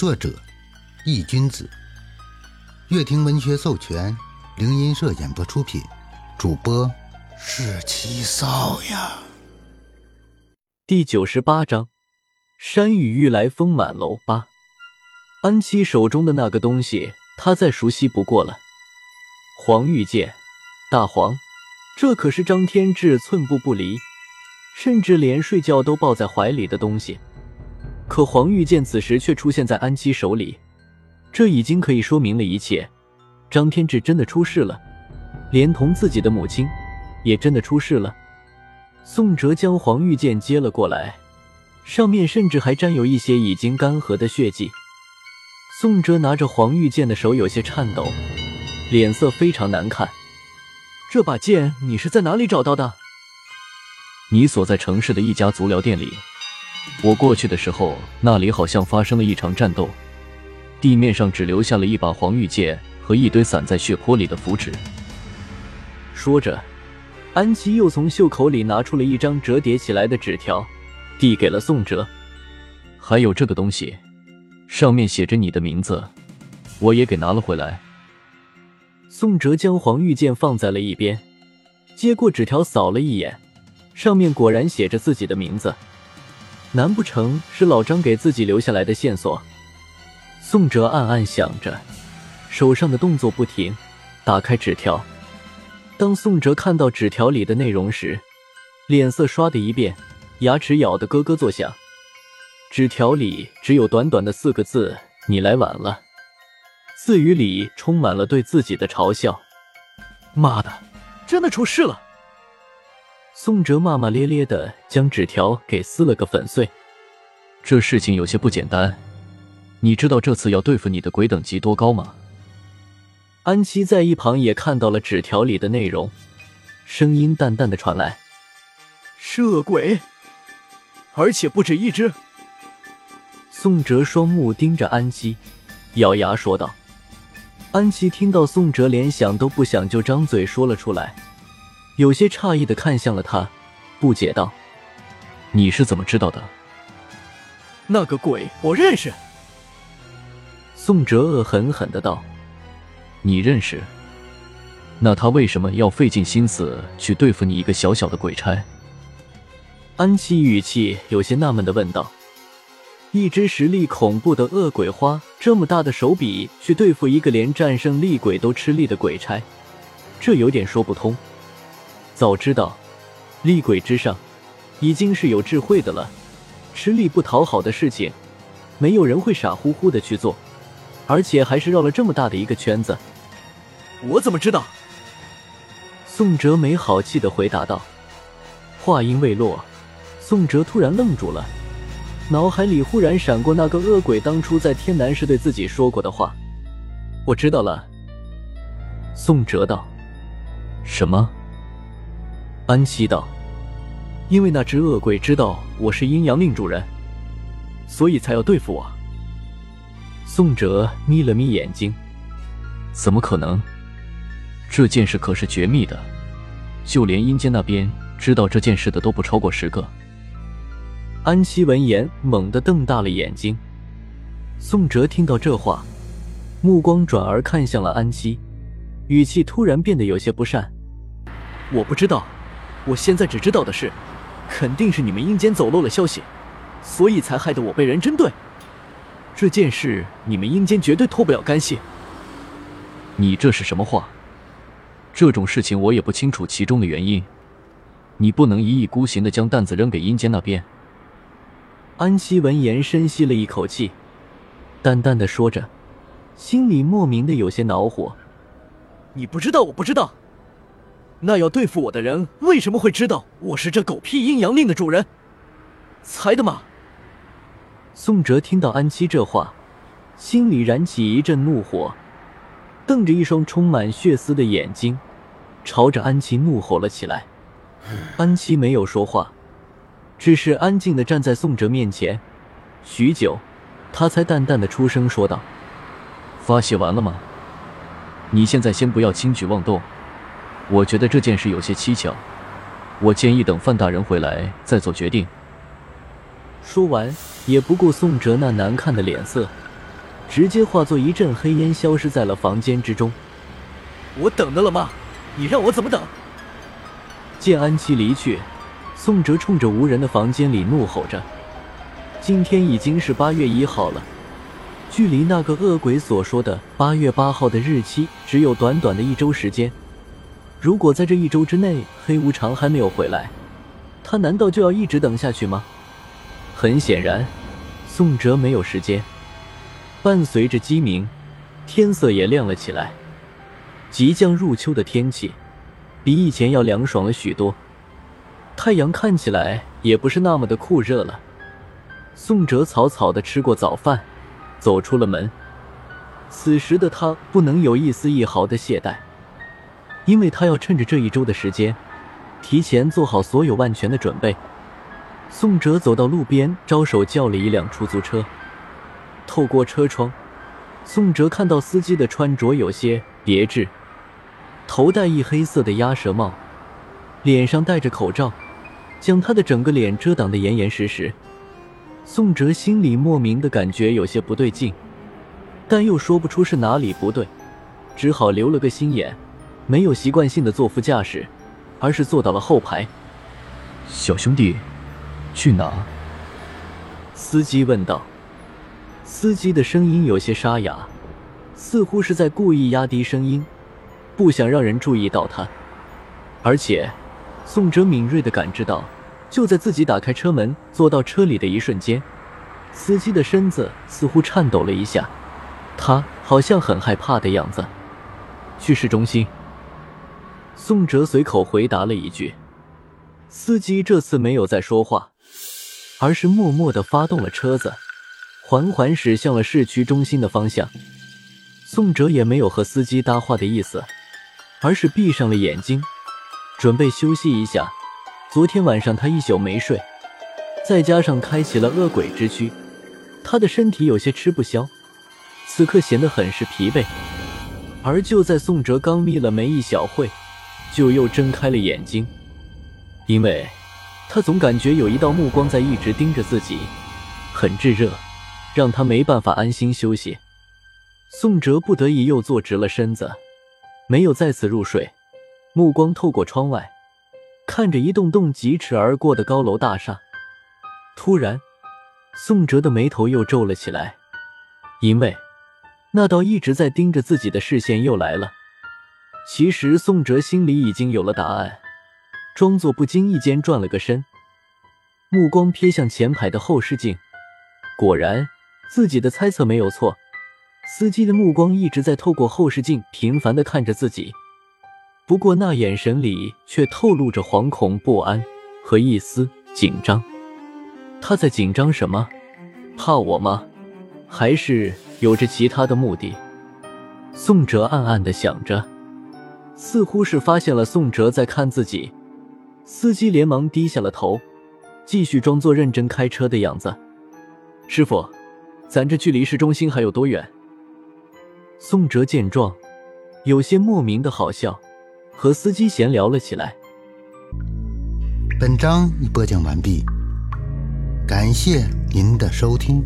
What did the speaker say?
作者：易君子，乐亭文学授权，灵音社演播出品，主播是七少呀。第九十八章：山雨欲来风满楼。八安七手中的那个东西，他再熟悉不过了。黄玉剑，大黄，这可是张天志寸步不离，甚至连睡觉都抱在怀里的东西。可黄玉剑此时却出现在安七手里，这已经可以说明了一切。张天志真的出事了，连同自己的母亲也真的出事了。宋哲将黄玉剑接了过来，上面甚至还沾有一些已经干涸的血迹。宋哲拿着黄玉剑的手有些颤抖，脸色非常难看。这把剑你是在哪里找到的？你所在城市的一家足疗店里。我过去的时候，那里好像发生了一场战斗，地面上只留下了一把黄玉剑和一堆散在血泊里的符纸。说着，安琪又从袖口里拿出了一张折叠起来的纸条，递给了宋哲。还有这个东西，上面写着你的名字，我也给拿了回来。宋哲将黄玉剑放在了一边，接过纸条扫了一眼，上面果然写着自己的名字。难不成是老张给自己留下来的线索？宋哲暗暗想着，手上的动作不停，打开纸条。当宋哲看到纸条里的内容时，脸色唰的一变，牙齿咬得咯咯作响。纸条里只有短短的四个字：“你来晚了。”字语里充满了对自己的嘲笑。妈的，真的出事了！宋哲骂骂咧咧的将纸条给撕了个粉碎。这事情有些不简单，你知道这次要对付你的鬼等级多高吗？安七在一旁也看到了纸条里的内容，声音淡淡的传来：“是恶鬼，而且不止一只。”宋哲双目盯着安七，咬牙说道。安琪听到宋哲连想都不想就张嘴说了出来。有些诧异的看向了他，不解道：“你是怎么知道的？”那个鬼我认识。宋哲恶狠狠的道：“你认识？那他为什么要费尽心思去对付你一个小小的鬼差？”安琪语气有些纳闷的问道：“一只实力恐怖的恶鬼花，这么大的手笔去对付一个连战胜厉鬼都吃力的鬼差，这有点说不通。”早知道，厉鬼之上已经是有智慧的了。吃力不讨好的事情，没有人会傻乎乎的去做，而且还是绕了这么大的一个圈子。我怎么知道？宋哲没好气的回答道。话音未落，宋哲突然愣住了，脑海里忽然闪过那个恶鬼当初在天南市对自己说过的话。我知道了。宋哲道。什么？安息道：“因为那只恶鬼知道我是阴阳令主人，所以才要对付我。”宋哲眯了眯眼睛：“怎么可能？这件事可是绝密的，就连阴间那边知道这件事的都不超过十个。”安息闻言猛地瞪大了眼睛。宋哲听到这话，目光转而看向了安息，语气突然变得有些不善：“我不知道。”我现在只知道的是，肯定是你们阴间走漏了消息，所以才害得我被人针对。这件事你们阴间绝对脱不了干系。你这是什么话？这种事情我也不清楚其中的原因，你不能一意孤行的将担子扔给阴间那边。安西闻言深吸了一口气，淡淡的说着，心里莫名的有些恼火。你不知道，我不知道。那要对付我的人为什么会知道我是这狗屁阴阳令的主人？猜的吗？宋哲听到安七这话，心里燃起一阵怒火，瞪着一双充满血丝的眼睛，朝着安琪怒吼了起来。安琪没有说话，只是安静的站在宋哲面前。许久，他才淡淡的出声说道：“发泄完了吗？你现在先不要轻举妄动。”我觉得这件事有些蹊跷，我建议等范大人回来再做决定。说完，也不顾宋哲那难看的脸色，直接化作一阵黑烟，消失在了房间之中。我等的了吗？你让我怎么等？见安琪离去，宋哲冲着无人的房间里怒吼着：“今天已经是八月一号了，距离那个恶鬼所说的八月八号的日期只有短短的一周时间。如果在这一周之内黑无常还没有回来，他难道就要一直等下去吗？”很显然，宋哲没有时间。伴随着鸡鸣，天色也亮了起来。即将入秋的天气，比以前要凉爽了许多。太阳看起来也不是那么的酷热了。宋哲草草的吃过早饭，走出了门。此时的他不能有一丝一毫的懈怠，因为他要趁着这一周的时间，提前做好所有万全的准备。宋哲走到路边，招手叫了一辆出租车。透过车窗，宋哲看到司机的穿着有些别致。头戴一黑色的鸭舌帽，脸上戴着口罩，将他的整个脸遮挡得严严实实。宋哲心里莫名的感觉有些不对劲，但又说不出是哪里不对，只好留了个心眼，没有习惯性的坐副驾驶，而是坐到了后排。小兄弟，去哪？司机问道。司机的声音有些沙哑，似乎是在故意压低声音。不想让人注意到他，而且宋哲敏锐的感知到，就在自己打开车门坐到车里的一瞬间，司机的身子似乎颤抖了一下，他好像很害怕的样子。去市中心，宋哲随口回答了一句。司机这次没有再说话，而是默默的发动了车子，缓缓驶向了市区中心的方向。宋哲也没有和司机搭话的意思。而是闭上了眼睛，准备休息一下。昨天晚上他一宿没睡，再加上开启了恶鬼之躯，他的身体有些吃不消，此刻显得很是疲惫。而就在宋哲刚眯了眉一小会，就又睁开了眼睛，因为他总感觉有一道目光在一直盯着自己，很炙热，让他没办法安心休息。宋哲不得已又坐直了身子。没有再次入睡，目光透过窗外，看着一栋栋疾驰而过的高楼大厦。突然，宋哲的眉头又皱了起来，因为那道一直在盯着自己的视线又来了。其实，宋哲心里已经有了答案，装作不经意间转了个身，目光瞥向前排的后视镜，果然，自己的猜测没有错。司机的目光一直在透过后视镜频繁的看着自己，不过那眼神里却透露着惶恐不安和一丝紧张。他在紧张什么？怕我吗？还是有着其他的目的？宋哲暗暗的想着，似乎是发现了宋哲在看自己，司机连忙低下了头，继续装作认真开车的样子。师傅，咱这距离市中心还有多远？宋哲见状，有些莫名的好笑，和司机闲聊了起来。本章已播讲完毕，感谢您的收听。